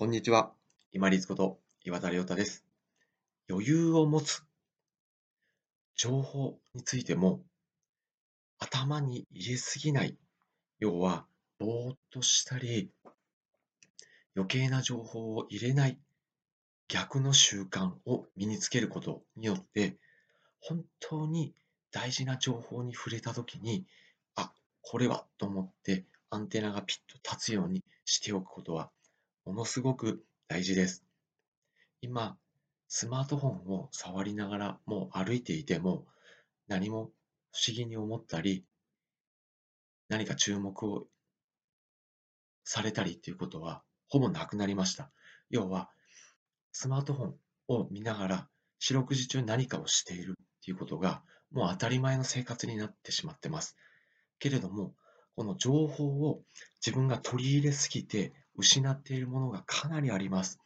こんにちは。今立こと岩田亮太です。余裕を持つ。情報についても頭に入れすぎない。要は、ぼーっとしたり、余計な情報を入れない逆の習慣を身につけることによって、本当に大事な情報に触れたときに、あ、これはと思ってアンテナがピッと立つようにしておくことはものすごく大事です。今、スマートフォンを触りながらもう歩いていても何も不思議に思ったり何か注目をされたりっていうことはほぼなくなりました。要はスマートフォンを見ながら四六時中何かをしているっていうことがもう当たり前の生活になってしまってます。けれどもこの情報を自分が取り入れすぎて失っているものがかなりあります。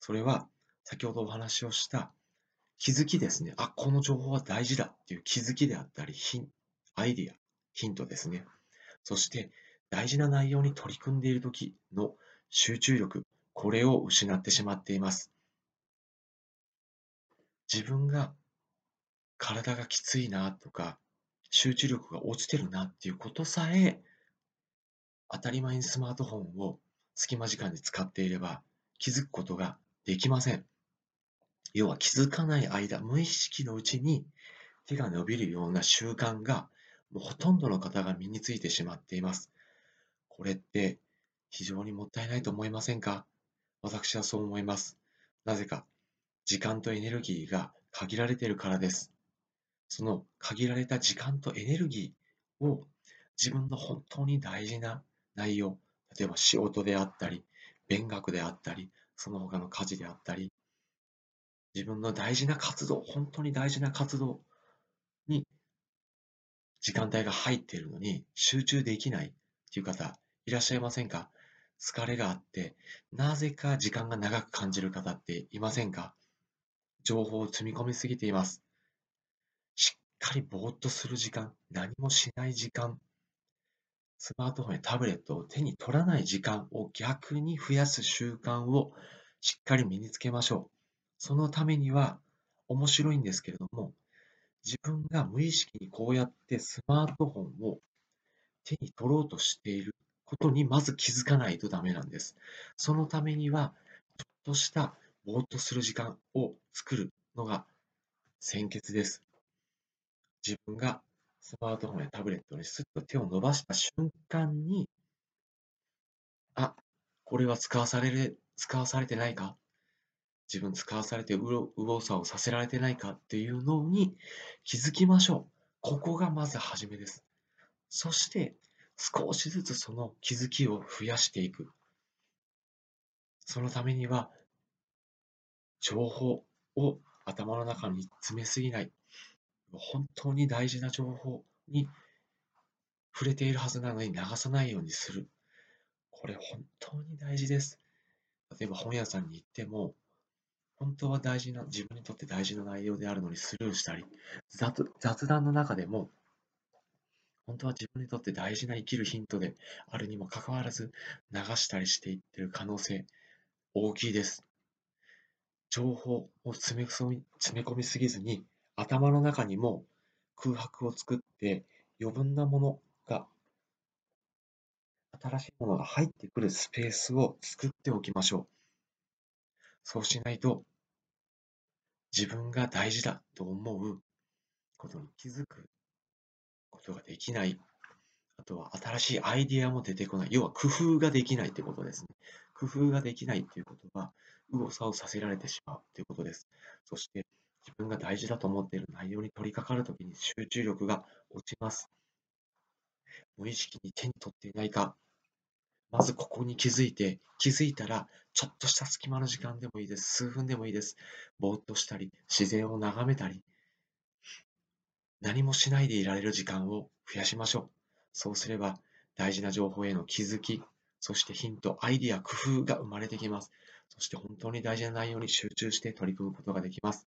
それは先ほどお話をした気づきですね。あ、この情報は大事だっていう気づきであったり、ヒンアイディア、ヒントですね。そして大事な内容に取り組んでいる時の集中力、これを失ってしまっています。自分が体がきついなとか、集中力が落ちてるなっていうことさえ、当たり前にスマートフォンを隙間時間に使っていれば気づくことができません。要は気づかない間、無意識のうちに手が伸びるような習慣がもうほとんどの方が身についてしまっています。これって非常にもったいないと思いませんか？私はそう思います。なぜか時間とエネルギーが限られているからです。その限られた時間とエネルギーを自分の本当に大事な内容、例えば仕事であったり、勉学であったり、その他の家事であったり、自分の大事な活動、本当に大事な活動に時間帯が入っているのに集中できないっていう方いらっしゃいませんか？疲れがあって、なぜか時間が長く感じる方っていませんか？情報を積み込みすぎています。しっかりぼーっとする時間、何もしない時間スマートフォンやタブレットを手に取らない時間を逆に増やす習慣をしっかり身につけましょう。そのためには面白いんですけれども、自分が無意識にこうやってスマートフォンを手に取ろうとしていることにまず気づかないとダメなんです。そのためには、ちょっとしたぼーっとする時間を作るのが先決です。自分がスマートフォンやタブレットにスッと手を伸ばした瞬間に、あ、これは使わされる、使わされてないか？自分使わされて右往左往させられてないか？っていうのに気づきましょう。ここがまず初めです。そして少しずつその気づきを増やしていく。そのためには情報を頭の中に詰めすぎない。本当に大事な情報に触れているはずなのに流さないようにする。これ本当に大事です。例えば本屋さんに行っても、本当は大事な、自分にとって大事な内容であるのにスルーしたり、雑雑談の中でも、本当は自分にとって大事な生きるヒントであるにもかかわらず流したりしていってる可能性大きいです。情報を詰め込み詰め込みすぎずに頭の中にも空白を作って余分なものが新しいものが入ってくるスペースを作っておきましょう。そうしないと自分が大事だと思うことに気づくことができない。あとは新しいアイディアも出てこない。要は工夫ができないということですね。工夫ができないということは、右往左往させられてしまうということです。そして、自分が大事だと思っている内容に取り掛かるときに集中力が落ちます。無意識に手に取っていないか、まずここに気づいて、気づいたら、ちょっとした隙間の時間でもいいです。数分でもいいです。ぼーっとしたり、自然を眺めたり、何もしないでいられる時間を増やしましょう。そうすれば、大事な情報への気づき、そしてヒント、アイディア、工夫が生まれてきます。そして本当に大事な内容に集中して取り組むことができます。